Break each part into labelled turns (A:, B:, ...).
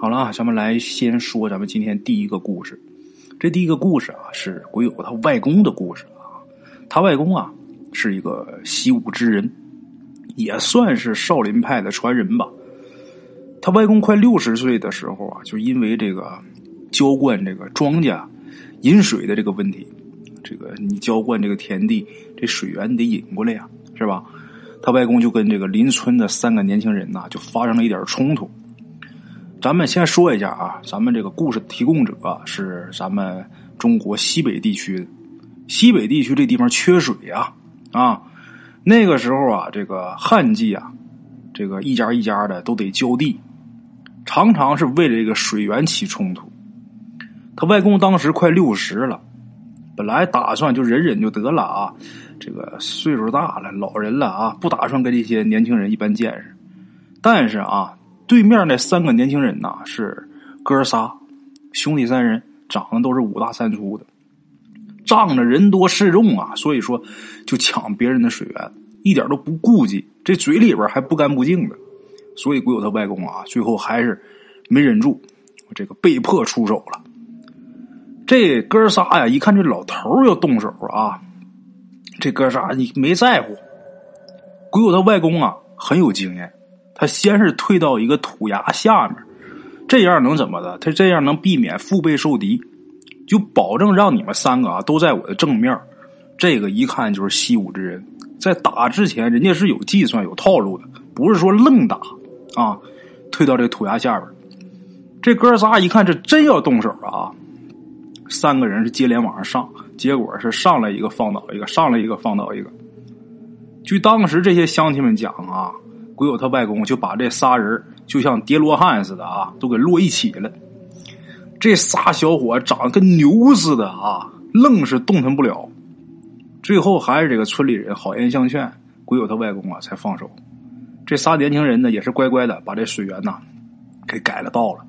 A: 好了啊，咱们来先说咱们今天第一个故事。这第一个故事啊，是鬼友他外公的故事啊。他外公啊是一个习武之人，也算是少林派的传人吧。他外公快六十岁的时候啊，就因为这个浇灌这个庄稼饮水的这个问题，这个你浇灌这个田地，这水源你得引过来呀，是吧？他外公就跟这个邻村的三个年轻人呐，就发生了一点冲突。咱们先说一下啊，咱们这个故事提供者是咱们中国西北地区的，西北地区这地方缺水呀，啊，那个时候啊，这个旱季啊，这个一家一家的都得浇地，常常是为了这个水源起冲突。他外公当时快六十了，本来打算就忍忍就得了啊，这个岁数大了，老人了啊，不打算跟这些年轻人一般见识，但是啊。对面那三个年轻人呐，是哥仨兄弟三人，长得都是五大三粗的，仗着人多势众啊，所以说就抢别人的水源，一点都不顾忌，这嘴里边还不干不净的，所以鬼友他外公啊，最后还是没忍住，这个被迫出手了。这哥仨呀，一看这老头要动手啊，这哥仨你没在乎，鬼友他外公啊很有经验。他先是退到一个土崖下面，这样能怎么的？他这样能避免腹背受敌，就保证让你们三个啊都在我的正面。这个一看就是习武之人，在打之前人家是有计算、有套路的，不是说愣打啊。退到这土崖下边，这哥仨一看这真要动手啊，三个人是接连往上上，结果是上来一个放倒一个，上来一个放倒一个。据当时这些乡亲们讲啊。鬼友他外公就把这仨人就像叠罗汉似的啊，都给摞一起了。这仨小伙长得跟牛似的啊，愣是动弹不了。最后还是这个村里人好言相劝，鬼友他外公啊才放手。这仨年轻人呢也是乖乖的把这水源呐给改了道了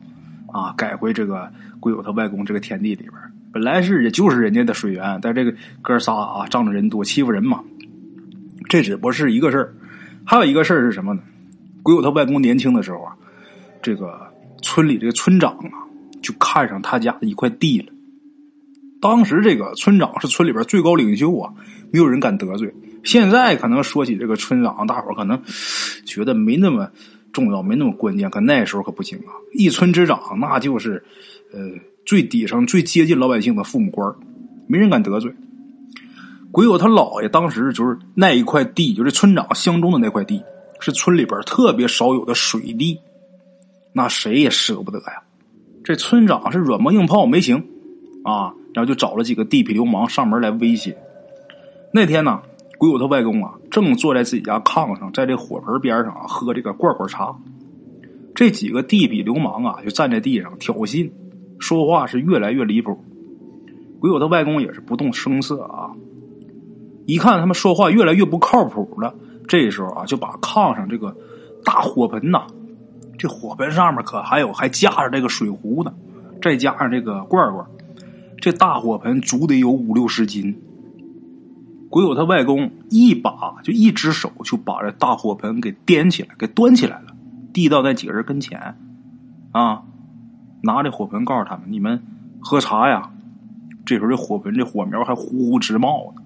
A: 啊，改回这个鬼友他外公这个田地里边。本来是也就是人家的水源，但这个哥仨啊仗着人多欺负人嘛。这只不过是一个事儿。还有一个事儿是什么呢？鬼友他外公年轻的时候啊，这个村里这个村长啊，就看上他家的一块地了。当时这个村长是村里边最高领袖啊，没有人敢得罪。现在可能说起这个村长，大伙可能觉得没那么重要，没那么关键。可那时候可不行啊！一村之长，那就是呃最底层、最接近老百姓的父母官没人敢得罪。鬼友他姥爷当时就是那一块地，就是村长相中的那块地，是村里边特别少有的水地，那谁也舍不得呀。这村长是软磨硬泡没行啊，然后就找了几个地痞流氓上门来威胁。那天呢，鬼友他外公啊正坐在自己家炕上，在这火盆边上啊喝这个罐罐茶，这几个地痞流氓啊就站在地上挑衅，说话是越来越离谱。鬼友他外公也是不动声色啊。一看他们说话越来越不靠谱了，这时候啊，就把炕上这个大火盆呐，这火盆上面可还有还架着这个水壶呢，再加上这个罐罐，这大火盆足得有五六十斤。鬼友他外公一把就一只手就把这大火盆给掂起来，给端起来了，递到那几个人跟前，啊，拿着火盆告诉他们：“你们喝茶呀。”这时候这火盆这火苗还呼呼直冒呢。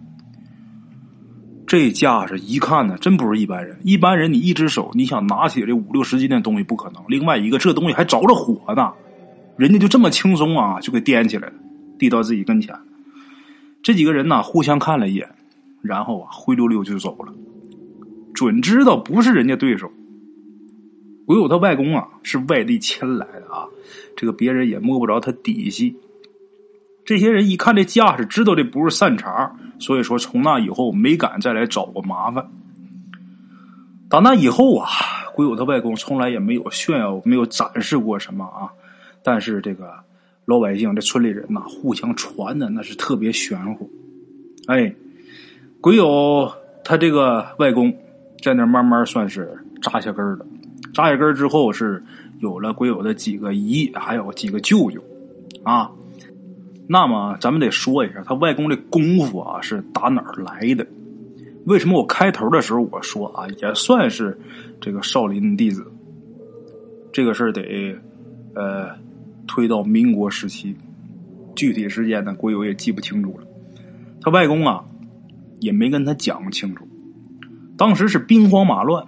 A: 这架势一看呢，真不是一般人。一般人你一只手，你想拿起这五六十斤的东西不可能。另外一个，这东西还着着火呢，人家就这么轻松啊，就给掂起来了，递到自己跟前。这几个人呢，互相看了一眼，然后啊，灰溜溜就走了。准知道不是人家对手。鬼友他外公啊，是外地迁来的啊，这个别人也摸不着他底细。这些人一看这架势，知道这不是善茬，所以说从那以后没敢再来找过麻烦。打那以后啊，鬼友他外公从来也没有炫耀，没有展示过什么啊。但是这个老百姓、这村里人呐，互相传的那是特别玄乎。哎，鬼友他这个外公在那慢慢算是扎下根了。扎下根之后，是有了鬼友的几个姨，还有几个舅舅啊。那么，咱们得说一下，他外公这功夫啊是打哪儿来的？为什么我开头的时候我说啊，也算是这个少林弟子？这个事得呃，推到民国时期，具体时间呢，国友也记不清楚了。他外公啊，也没跟他讲清楚。当时是兵荒马乱，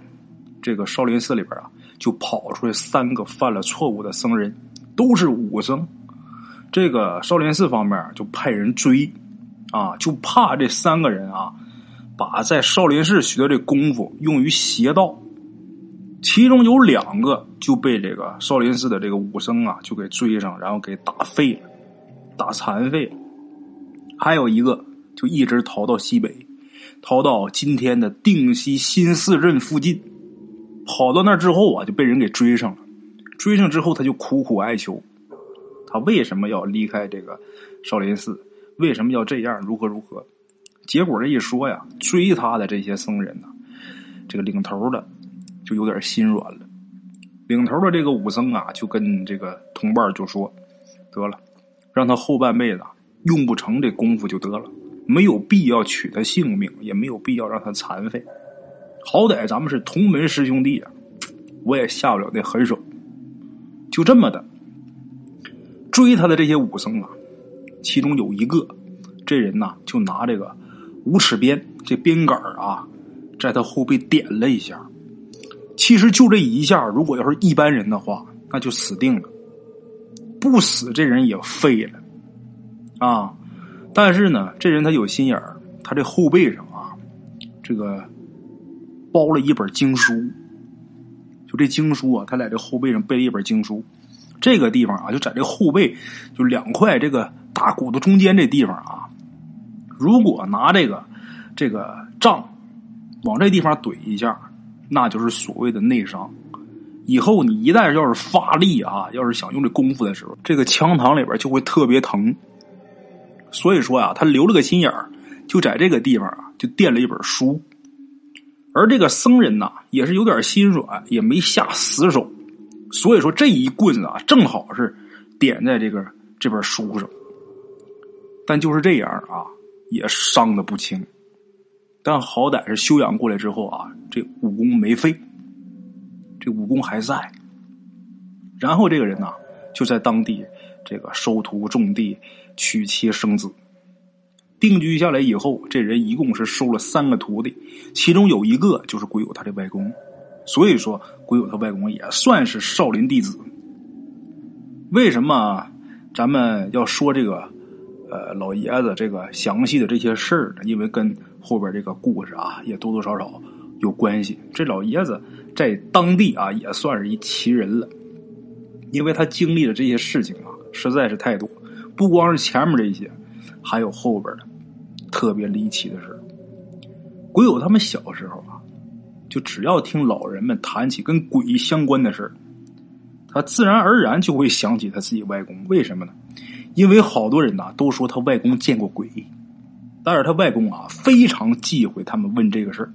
A: 这个少林寺里边啊，就跑出来三个犯了错误的僧人，都是武僧。这个少林寺方面就派人追，啊，就怕这三个人啊，把在少林寺学的这功夫用于邪道。其中有两个就被这个少林寺的这个武僧啊，就给追上，然后给打废了，打残废了。还有一个就一直逃到西北，逃到今天的定西新四镇附近。跑到那之后啊，就被人给追上了。追上之后，他就苦苦哀求。他为什么要离开这个少林寺？为什么要这样？如何如何？结果这一说呀，追他的这些僧人呢，这个领头的就有点心软了。领头的这个武僧啊，就跟这个同伴就说：“得了，让他后半辈子用不成这功夫就得了，没有必要取他性命，也没有必要让他残废。好歹咱们是同门师兄弟啊，我也下不了那狠手。”就这么的。追他的这些武僧啊，其中有一个，这人呐就拿这个五尺鞭，这鞭杆啊，在他后背点了一下。其实就这一下，如果要是一般人的话，那就死定了。不死，这人也废了啊。但是呢，这人他有心眼儿，他这后背上啊，这个包了一本经书。就这经书啊，他在这后背上背了一本经书。这个地方啊，就在这后背，就两块这个大骨头中间这地方啊，如果拿这个这个杖往这地方怼一下，那就是所谓的内伤。以后你一旦要是发力啊，要是想用这功夫的时候，这个枪膛里边就会特别疼。所以说呀，他留了个心眼儿，就在这个地方啊，就垫了一本书。而这个僧人呐，也是有点心软，也没下死手。所以说这一棍子啊，正好是点在这个这本书上，但就是这样啊，也伤的不轻。但好歹是休养过来之后啊，这武功没废，这武功还在。然后这个人呢，就在当地这个收徒种地、娶妻生子。定居下来以后，这人一共是收了三个徒弟，其中有一个就是鬼友他的外公。所以说，鬼友他外公也算是少林弟子。为什么咱们要说这个呃老爷子这个详细的这些事儿呢？因为跟后边这个故事啊也多多少少有关系。这老爷子在当地啊也算是一奇人了，因为他经历的这些事情啊实在是太多，不光是前面这些，还有后边的特别离奇的事鬼友他们小时候啊。就只要听老人们谈起跟鬼相关的事儿，他自然而然就会想起他自己外公。为什么呢？因为好多人呐都说他外公见过鬼，但是他外公啊非常忌讳他们问这个事儿，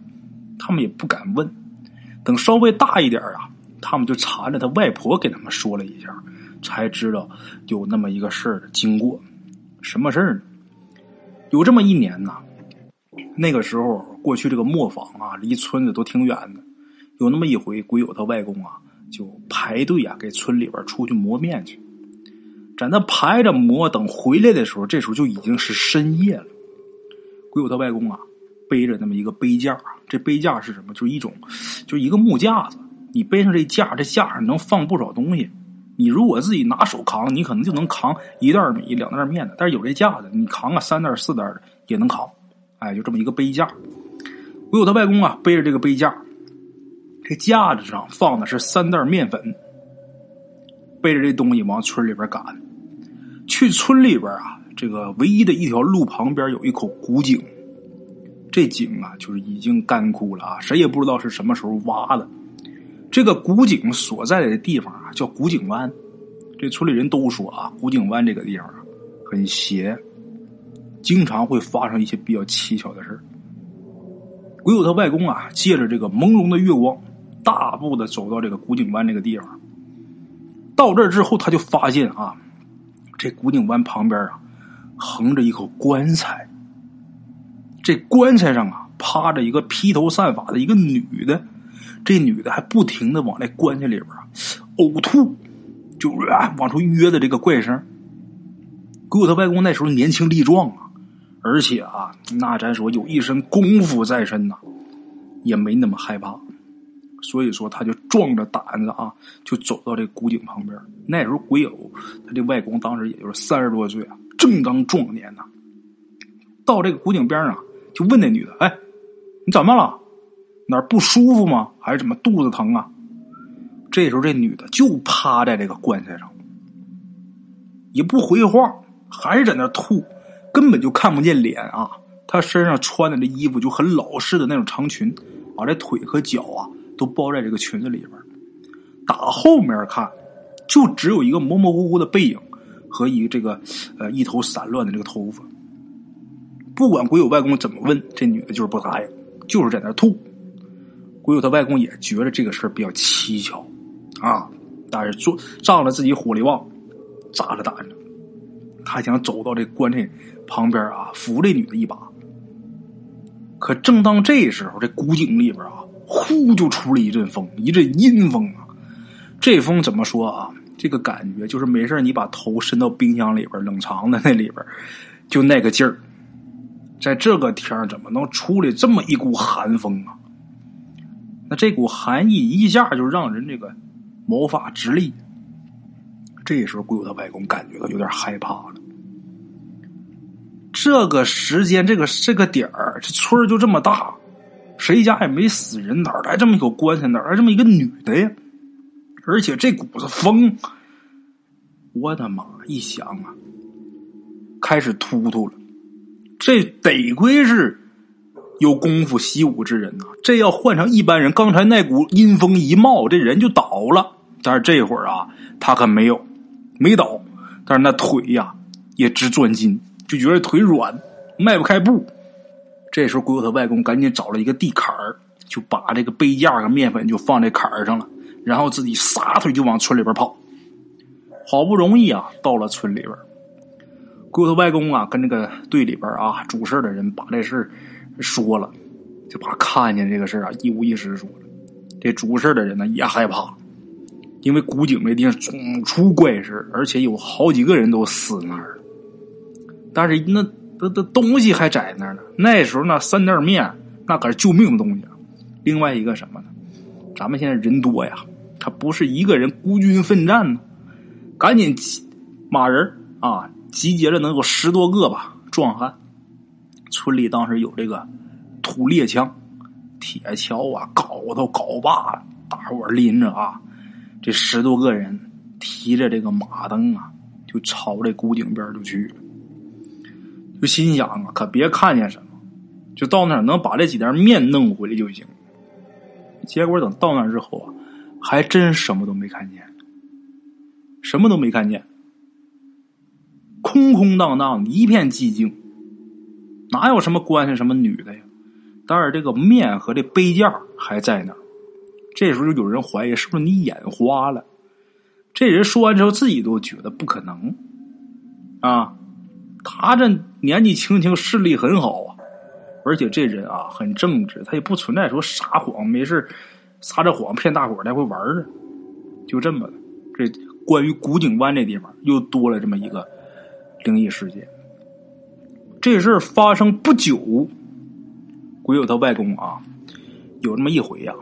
A: 他们也不敢问。等稍微大一点啊，他们就缠着他外婆给他们说了一下，才知道有那么一个事儿的经过。什么事儿呢？有这么一年呐。那个时候，过去这个磨坊啊，离村子都挺远的。有那么一回，鬼友他外公啊，就排队啊，给村里边出去磨面去。在那排着磨，等回来的时候，这时候就已经是深夜了。鬼友他外公啊，背着那么一个背架，这背架是什么？就是一种，就是一个木架子。你背上这架，这架上能放不少东西。你如果自己拿手扛，你可能就能扛一袋米、两袋面的。但是有这架子，你扛个三袋、四袋的也能扛。哎，就这么一个背架，我有他外公啊，背着这个背架，这架子上放的是三袋面粉，背着这东西往村里边赶。去村里边啊，这个唯一的一条路旁边有一口古井，这井啊就是已经干枯了啊，谁也不知道是什么时候挖的。这个古井所在的地方啊叫古井湾，这村里人都说啊，古井湾这个地方啊很邪。经常会发生一些比较蹊跷的事鬼友他外公啊，借着这个朦胧的月光，大步的走到这个古井湾这个地方。到这儿之后，他就发现啊，这古井湾旁边啊，横着一口棺材。这棺材上啊，趴着一个披头散发的一个女的，这女的还不停的往那棺材里边啊呕吐，就啊往出约的这个怪声。鬼友他外公那时候年轻力壮啊，而且啊，那咱说有一身功夫在身呐，也没那么害怕。所以说，他就壮着胆子啊，就走到这古井旁边。那时候鬼友他这外公当时也就是三十多岁啊，正当壮年呐。到这个古井边上，就问那女的：“哎，你怎么了？哪儿不舒服吗？还是怎么肚子疼啊？”这时候，这女的就趴在这个棺材上，也不回话，还是在那吐，根本就看不见脸啊。她身上穿的这衣服就很老式的那种长裙，把这腿和脚啊。都包在这个裙子里边打后面看，就只有一个模模糊糊的背影和一个这个呃一头散乱的这个头发。不管鬼友外公怎么问，这女的就是不答应，就是在那吐。鬼友他外公也觉得这个事儿比较蹊跷啊，但是做仗着自己火力旺，扎着胆子，他想走到这棺材旁边啊，扶这女的一把。可正当这时候，这古井里边啊。呼，就出了一阵风，一阵阴风啊！这风怎么说啊？这个感觉就是没事你把头伸到冰箱里边冷藏的那里边，就那个劲儿。在这个天怎么能出来这么一股寒风啊？那这股寒意一下就让人这个毛发直立。这时候，鬼友他外公感觉到有点害怕了。这个时间，这个这个点儿，这村就这么大。谁家也没死人，哪来这么一口棺材？哪来这么一个女的呀？而且这股子风，我的妈！一想啊，开始突突了。这得亏是有功夫习武之人呐，这要换成一般人，刚才那股阴风一冒，这人就倒了。但是这会儿啊，他可没有，没倒，但是那腿呀也直转筋，就觉得腿软，迈不开步。这时候，鬼友他外公赶紧找了一个地坎儿，就把这个杯架和面粉就放在坎儿上了，然后自己撒腿就往村里边跑。好不容易啊，到了村里边，鬼友他外公啊，跟这个队里边啊主事的人把这事说了，就把看见这个事啊一五一十说了。这主事的人呢也害怕，因为古井这地方总出怪事而且有好几个人都死那儿了。但是那。这这东西还在那儿呢。那时候那三袋面，那可是救命的东西。另外一个什么呢？咱们现在人多呀，他不是一个人孤军奋战呢。赶紧集马人啊，集结了能有十多个吧壮汉。村里当时有这个土猎枪、铁锹啊、镐头、镐把，大伙拎着啊，这十多个人提着这个马灯啊，就朝这古井边就去了。就心想啊，可别看见什么，就到那儿能把这几袋面弄回来就行。结果等到那之后啊，还真什么都没看见，什么都没看见，空空荡荡，一片寂静，哪有什么关系什么女的呀？但是这个面和这杯架还在那儿。这时候就有人怀疑是不是你眼花了？这人说完之后，自己都觉得不可能啊。他这年纪轻轻，视力很好啊，而且这人啊很正直，他也不存在说撒谎，没事撒着谎骗大伙来回玩儿就这么的。这关于古井湾这地方又多了这么一个灵异事件。这事儿发生不久，鬼友他外公啊，有这么一回呀，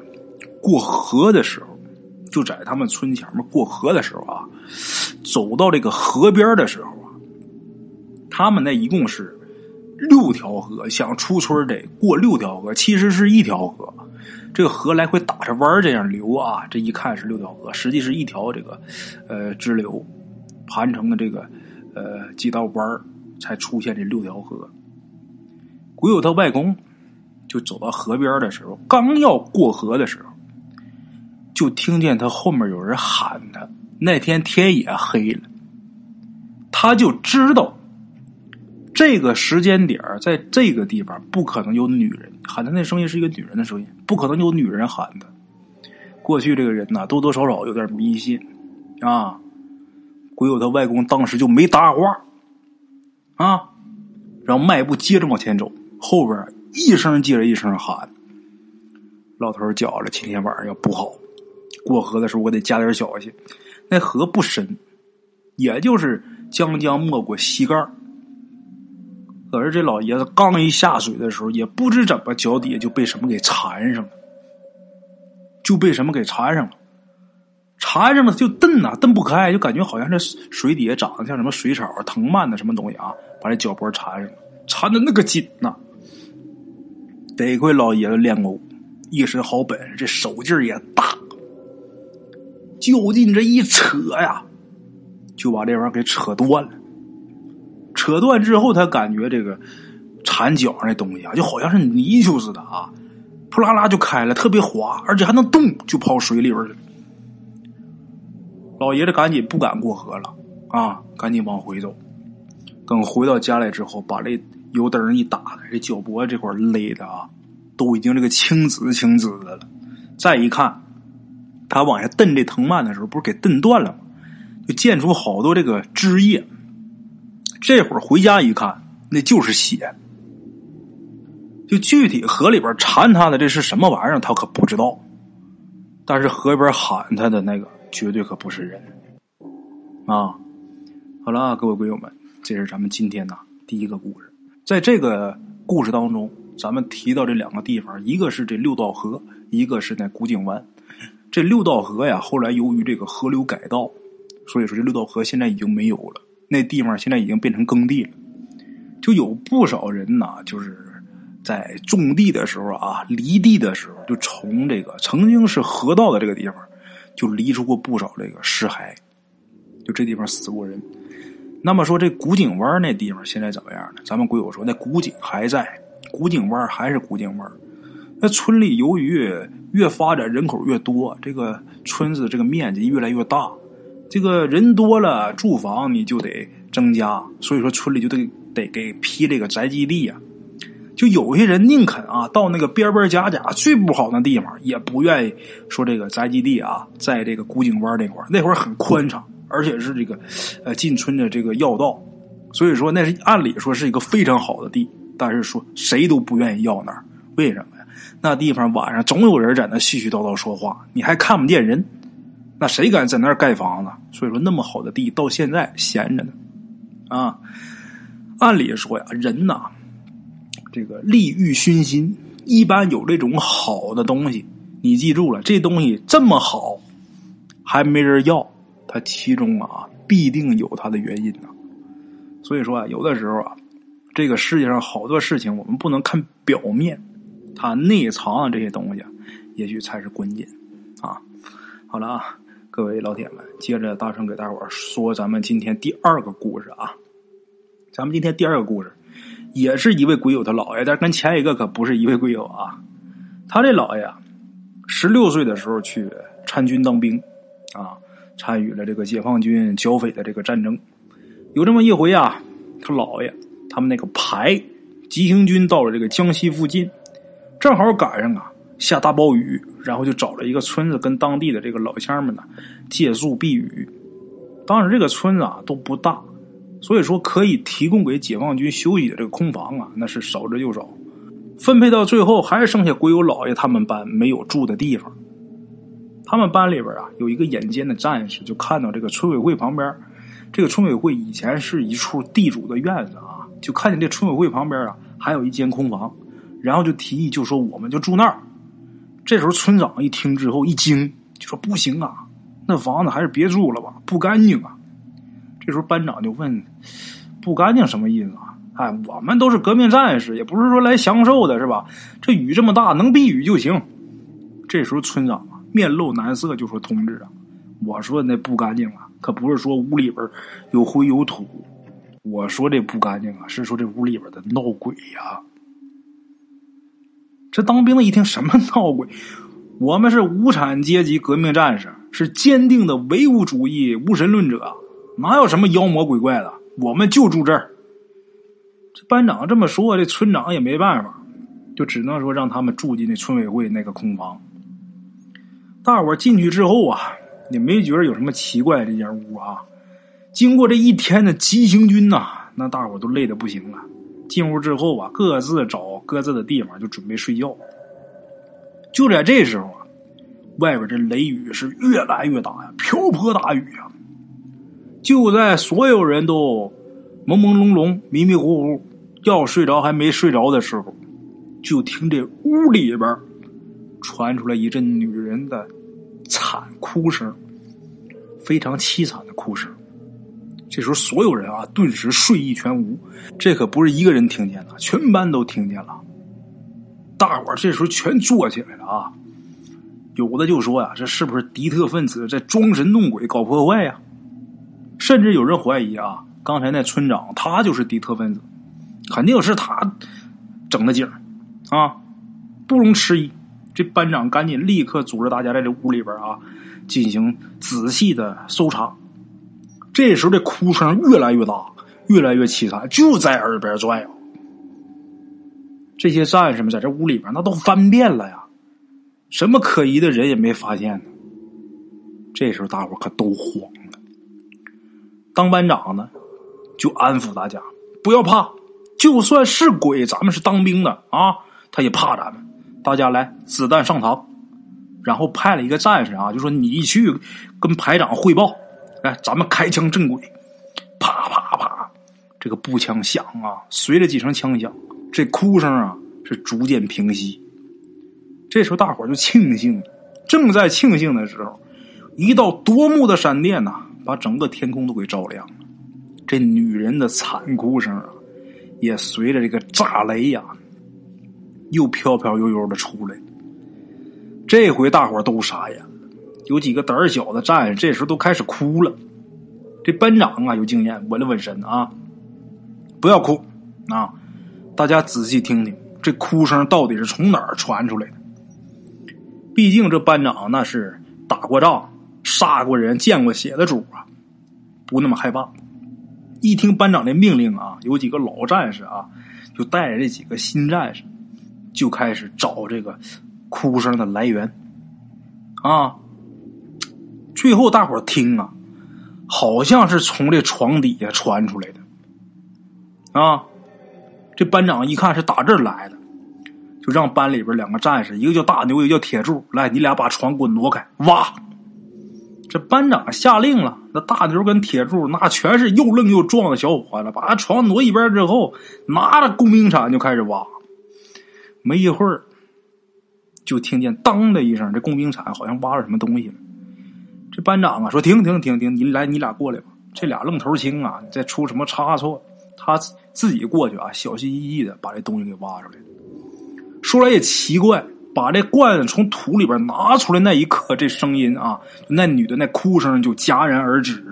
A: 过河的时候，就在他们村前面过河的时候啊，走到这个河边的时候。他们那一共是六条河，想出村得过六条河，其实是一条河。这个河来回打着弯这样流啊，这一看是六条河，实际是一条这个呃支流盘成的这个呃几道弯才出现这六条河。鬼友他外公就走到河边的时候，刚要过河的时候，就听见他后面有人喊他。那天天也黑了，他就知道。这个时间点在这个地方不可能有女人喊他，那声音是一个女人的声音，不可能有女人喊的。过去这个人呐，多多少少有点迷信啊。鬼友他外公当时就没搭话啊，然后迈步接着往前走，后边一声接着一声喊：“老头觉着，今天晚上要不好，过河的时候我得加点小心。”那河不深，也就是将将没过膝盖可是这老爷子刚一下水的时候，也不知怎么脚底下就被什么给缠上了，就被什么给缠上了，缠上了就蹬呐，蹬不开，就感觉好像这水底下长得像什么水草、藤蔓的什么东西啊，把这脚脖缠上了，缠的那个紧呐。得亏老爷子练过武，一身好本事，这手劲儿也大，就近这一扯呀，就把这玩意儿给扯断了。扯断之后，他感觉这个缠脚上那东西啊，就好像是泥鳅似的啊，扑啦啦就开了，特别滑，而且还能动，就跑水里边去。老爷子赶紧不敢过河了啊，赶紧往回走。等回到家来之后，把这油灯一打开，这脚脖这块勒的啊，都已经这个青紫青紫的了。再一看，他往下蹬这藤蔓的时候，不是给蹬断了吗？就溅出好多这个汁液。这会儿回家一看，那就是血。就具体河里边缠他的这是什么玩意儿，他可不知道。但是河里边喊他的那个，绝对可不是人啊！好了，各位鬼友们，这是咱们今天的第一个故事。在这个故事当中，咱们提到这两个地方，一个是这六道河，一个是那古井湾。这六道河呀，后来由于这个河流改道，所以说这六道河现在已经没有了。那地方现在已经变成耕地了，就有不少人呐，就是在种地的时候啊，犁地的时候，就从这个曾经是河道的这个地方，就犁出过不少这个尸骸，就这地方死过人。那么说这古井湾那地方现在怎么样呢？咱们鬼友说那古井还在，古井湾还是古井湾。那村里由于越发展人口越多，这个村子这个面积越来越大。这个人多了，住房你就得增加，所以说村里就得得给批这个宅基地呀。就有些人宁肯啊，到那个边边角角最不好的地方，也不愿意说这个宅基地啊，在这个古井湾那块那会儿很宽敞，而且是这个呃进村的这个要道，所以说那是按理说是一个非常好的地，但是说谁都不愿意要那儿，为什么呀？那地方晚上总有人在那絮絮叨叨说话，你还看不见人。那谁敢在那儿盖房子？所以说，那么好的地到现在闲着呢。啊，按理说呀，人呐，这个利欲熏心，一般有这种好的东西，你记住了，这东西这么好，还没人要，它其中啊，必定有它的原因呢。所以说啊，有的时候啊，这个世界上好多事情，我们不能看表面，它内藏的这些东西，也许才是关键啊。好了啊。各位老铁们，接着大声给大伙说咱们今天第二个故事啊！咱们今天第二个故事，也是一位鬼友他姥爷，但是跟前一个可不是一位鬼友啊。他这姥爷啊十六岁的时候去参军当兵啊，参与了这个解放军剿匪的这个战争。有这么一回啊，他姥爷他们那个排急行军到了这个江西附近，正好赶上啊。下大暴雨，然后就找了一个村子，跟当地的这个老乡们呢借宿避雨。当时这个村子啊都不大，所以说可以提供给解放军休息的这个空房啊，那是少之又少。分配到最后，还剩下鬼友老爷他们班没有住的地方。他们班里边啊有一个眼尖的战士，就看到这个村委会旁边，这个村委会以前是一处地主的院子啊，就看见这村委会旁边啊还有一间空房，然后就提议就说我们就住那儿。这时候村长一听之后一惊，就说：“不行啊，那房子还是别住了吧，不干净啊。”这时候班长就问：“不干净什么意思啊？”哎，我们都是革命战士，也不是说来享受的，是吧？这雨这么大，能避雨就行。这时候村长面露难色，就说：“同志啊，我说那不干净啊，可不是说屋里边有灰有土，我说这不干净啊，是说这屋里边的闹鬼呀。”这当兵的一听什么闹鬼？我们是无产阶级革命战士，是坚定的唯物主义无神论者，哪有什么妖魔鬼怪的？我们就住这儿。这班长这么说，这村长也没办法，就只能说让他们住进那村委会那个空房。大伙进去之后啊，也没觉得有什么奇怪。这间屋啊，经过这一天的急行军呐，那大伙都累得不行了。进屋之后啊，各自找各自的地方，就准备睡觉。就在这时候啊，外边这雷雨是越来越大呀，瓢泼大雨啊！就在所有人都朦朦胧胧、迷迷糊糊要睡着还没睡着的时候，就听这屋里边传出来一阵女人的惨哭声，非常凄惨的哭声。这时候，所有人啊，顿时睡意全无。这可不是一个人听见的，全班都听见了。大伙儿这时候全坐起来了啊！有的就说呀：“这是不是敌特分子在装神弄鬼搞破坏呀？”甚至有人怀疑啊，刚才那村长他就是敌特分子，肯定是他整的景啊，不容迟疑。这班长赶紧立刻组织大家在这屋里边啊进行仔细的搜查。这时候，这哭声越来越大，越来越凄惨，就在耳边转悠。这些战士们在这屋里边，那都翻遍了呀，什么可疑的人也没发现呢。这时候，大伙可都慌了。当班长的就安抚大家，不要怕，就算是鬼，咱们是当兵的啊，他也怕咱们。大家来，子弹上膛。然后派了一个战士啊，就说你去跟排长汇报。哎，咱们开枪正轨，啪啪啪，这个步枪响啊，随着几声枪响，这哭声啊是逐渐平息。这时候大伙就庆幸，正在庆幸的时候，一道夺目的闪电呐，把整个天空都给照亮了。这女人的惨哭声啊，也随着这个炸雷呀，又飘飘悠悠的出来。这回大伙都傻眼。有几个胆儿小的战士，这时候都开始哭了。这班长啊，有经验，稳了稳身啊，不要哭啊！大家仔细听听，这哭声到底是从哪儿传出来的？毕竟这班长那是打过仗、杀过人、见过血的主啊，不那么害怕。一听班长的命令啊，有几个老战士啊，就带着这几个新战士，就开始找这个哭声的来源啊。最后，大伙听啊，好像是从这床底下传出来的，啊，这班长一看是打这儿来的，就让班里边两个战士，一个叫大牛，一个叫铁柱，来，你俩把床给我挪开，挖。这班长下令了，那大牛跟铁柱那全是又愣又壮的小伙子，把床挪一边之后，拿着工兵铲就开始挖。没一会儿，就听见当的一声，这工兵铲好像挖着什么东西了。这班长啊，说停停停停，你来，你俩过来吧。这俩愣头青啊，再出什么差错，他自己过去啊，小心翼翼的把这东西给挖出来。说来也奇怪，把这罐子从土里边拿出来那一刻，这声音啊，那女的那哭声就戛然而止。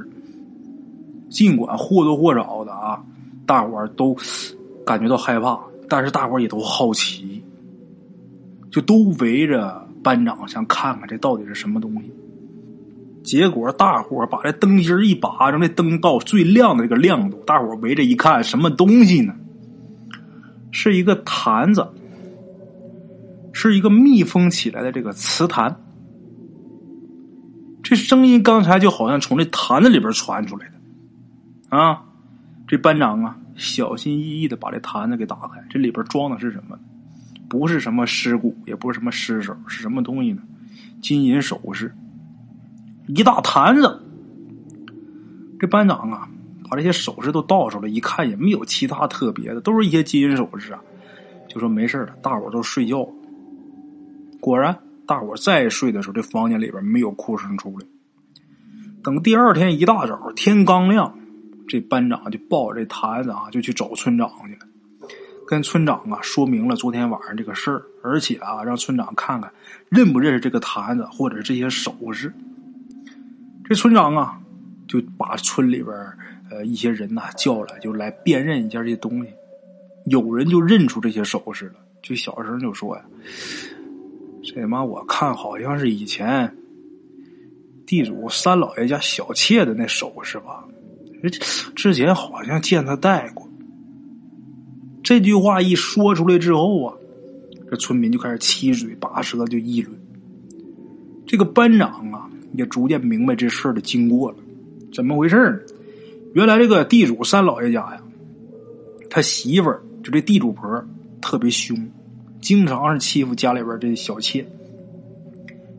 A: 尽管或多或少的啊，大伙儿都感觉到害怕，但是大伙儿也都好奇，就都围着班长想看看这到底是什么东西。结果，大伙把这灯芯一拔，让这灯到最亮的这个亮度。大伙围着一看，什么东西呢？是一个坛子，是一个密封起来的这个瓷坛。这声音刚才就好像从这坛子里边传出来的。啊，这班长啊，小心翼翼的把这坛子给打开，这里边装的是什么？不是什么尸骨，也不是什么尸首，是什么东西呢？金银首饰。一大坛子，这班长啊，把这些首饰都倒出来，一看也没有其他特别的，都是一些金银首饰啊，就说没事了，大伙都睡觉。果然，大伙再睡的时候，这房间里边没有哭声出来。等第二天一大早，天刚亮，这班长就抱着这坛子啊，就去找村长去了，跟村长啊说明了昨天晚上这个事儿，而且啊，让村长看看认不认识这个坛子或者这些首饰。这村长啊，就把村里边呃一些人呐叫来，就来辨认一下这些东西。有人就认出这些首饰了，就小声就说呀：“这妈我看好像是以前地主三老爷家小妾的那首饰吧？之前好像见他戴过。”这句话一说出来之后啊，这村民就开始七嘴八舌就议论。这个班长啊。也逐渐明白这事儿的经过了，怎么回事呢？原来这个地主三老爷家呀，他媳妇儿就这地主婆特别凶，经常是欺负家里边这小妾。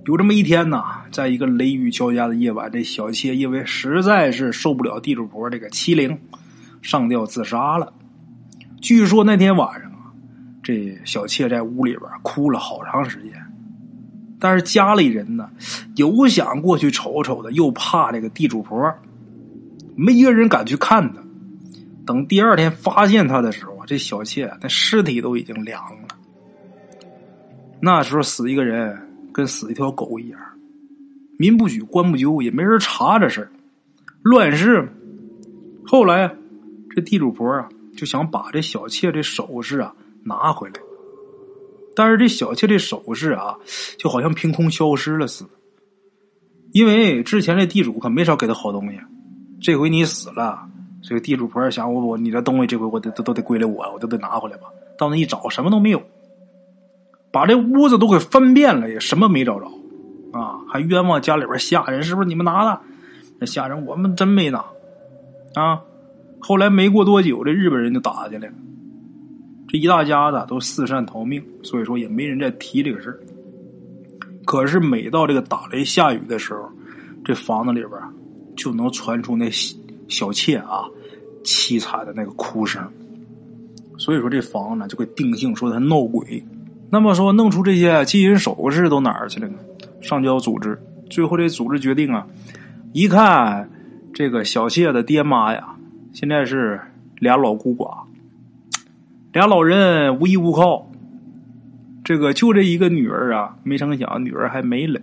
A: 有这么一天呢，在一个雷雨交加的夜晚，这小妾因为实在是受不了地主婆这个欺凌，上吊自杀了。据说那天晚上啊，这小妾在屋里边哭了好长时间，但是家里人呢，有想过去瞅瞅的，又怕这个地主婆，没一个人敢去看她。等第二天发现她的时候啊，这小妾那尸体都已经凉了。那时候死一个人。跟死一条狗一样，民不举，官不究，也没人查这事儿，乱世。后来，这地主婆啊，就想把这小妾这首饰啊拿回来，但是这小妾这首饰啊，就好像凭空消失了似的。因为之前这地主可没少给他好东西，这回你死了，这个地主婆想我我你的东西这回我得都都得归了我，我都得拿回来吧。到那一找，什么都没有。把这屋子都给翻遍了，也什么没找着，啊，还冤枉家里边下人，是不是你们拿的？那下人我们真没拿，啊，后来没过多久，这日本人就打进来了，这一大家子都四散逃命，所以说也没人再提这个事。可是每到这个打雷下雨的时候，这房子里边就能传出那小妾啊凄惨的那个哭声，所以说这房子呢就给定性说他闹鬼。那么说，弄出这些金银首饰都哪儿去了呢？上交组织，最后这组织决定啊，一看这个小妾的爹妈呀，现在是俩老孤寡，俩老人无依无靠，这个就这一个女儿啊，没成想女儿还没了，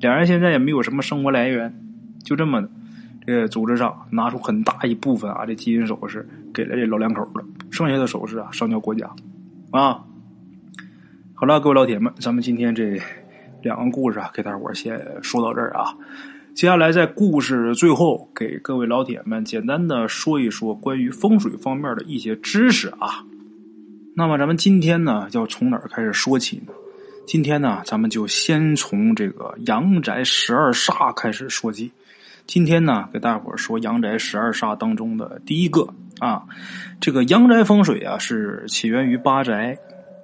A: 两人现在也没有什么生活来源，就这么的，这组织上拿出很大一部分啊，这金银首饰给了这老两口了，剩下的首饰啊上交国家，啊。好了，各位老铁们，咱们今天这两个故事啊，给大伙先说到这儿啊。接下来在故事最后，给各位老铁们简单的说一说关于风水方面的一些知识啊。那么咱们今天呢，要从哪儿开始说起呢？今天呢，咱们就先从这个阳宅十二煞开始说起。今天呢，给大伙儿说阳宅十二煞当中的第一个啊，这个阳宅风水啊，是起源于八宅。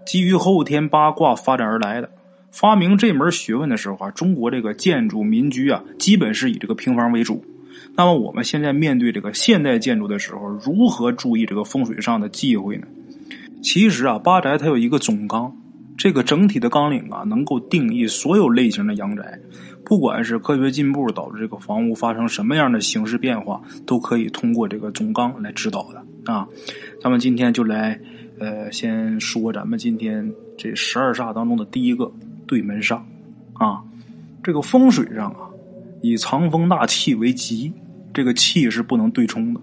A: 基于后天八卦发展而来的，发明这门学问的时候啊，中国这个建筑民居啊，基本是以这个平房为主。那么我们现在面对这个现代建筑的时候，如何注意这个风水上的忌讳呢？其实啊，八宅它有一个总纲，这个整体的纲领啊，能够定义所有类型的阳宅。不管是科学进步导致这个房屋发生什么样的形式变化，都可以通过这个总纲来指导的啊。咱们今天就来。呃，先说咱们今天这十二煞当中的第一个对门煞啊，这个风水上啊，以藏风纳气为吉，这个气是不能对冲的，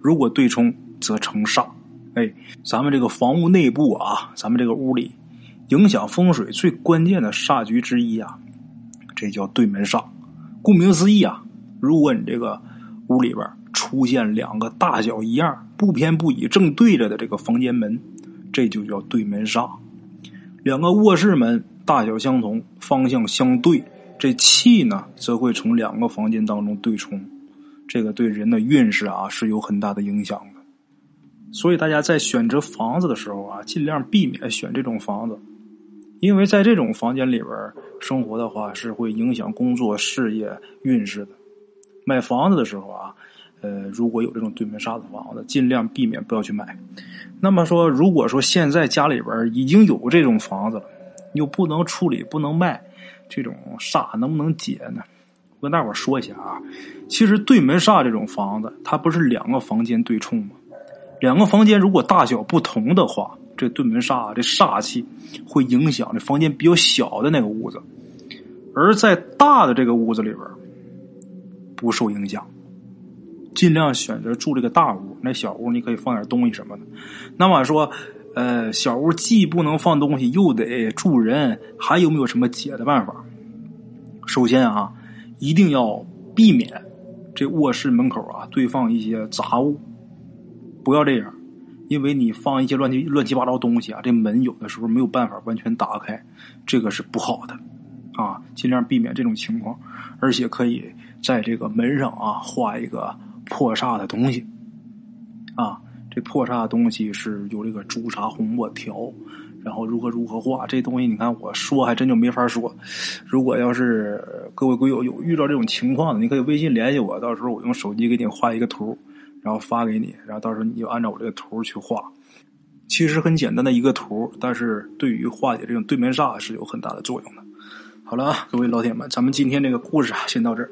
A: 如果对冲则成煞。哎，咱们这个房屋内部啊，咱们这个屋里影响风水最关键的煞局之一啊，这叫对门煞。顾名思义啊，如果你这个屋里边出现两个大小一样、不偏不倚、正对着的这个房间门。这就叫对门煞，两个卧室门大小相同，方向相对，这气呢则会从两个房间当中对冲，这个对人的运势啊是有很大的影响。所以大家在选择房子的时候啊，尽量避免选这种房子，因为在这种房间里边生活的话，是会影响工作、事业运势的。买房子的时候啊。呃，如果有这种对门煞的房子，尽量避免不要去买。那么说，如果说现在家里边已经有这种房子了，又不能处理、不能卖，这种煞能不能解呢？我跟大伙说一下啊，其实对门煞这种房子，它不是两个房间对冲吗？两个房间如果大小不同的话，这对门煞这煞气会影响这房间比较小的那个屋子，而在大的这个屋子里边不受影响。尽量选择住这个大屋，那小屋你可以放点东西什么的。那么说，呃，小屋既不能放东西，又得住人，还有没有什么解的办法？首先啊，一定要避免这卧室门口啊堆放一些杂物，不要这样，因为你放一些乱七乱七八糟东西啊，这门有的时候没有办法完全打开，这个是不好的啊。尽量避免这种情况，而且可以在这个门上啊画一个。破煞的东西，啊，这破煞的东西是有这个朱砂红墨条，然后如何如何画这东西，你看我说还真就没法说。如果要是各位鬼友有遇到这种情况的，你可以微信联系我，到时候我用手机给你画一个图，然后发给你，然后到时候你就按照我这个图去画。其实很简单的一个图，但是对于化解这种对面煞是有很大的作用的。好了啊，各位老铁们，咱们今天这个故事啊，先到这儿。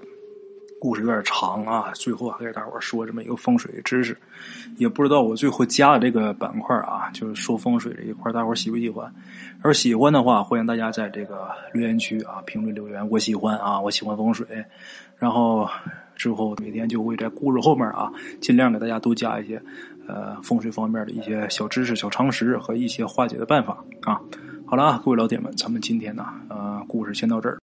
A: 故事有点长啊，最后还给大伙说这么一个风水知识。也不知道我最后加的这个板块啊，就是说风水这一块，大伙喜不喜欢？要是喜欢的话，欢迎大家在这个留言区啊评论留言，我喜欢啊，我喜欢风水。然后之后每天就会在故事后面啊，尽量给大家多加一些呃风水方面的一些小知识、小常识和一些化解的办法啊。好了啊，各位老铁们，咱们今天呢，呃，故事先到这儿。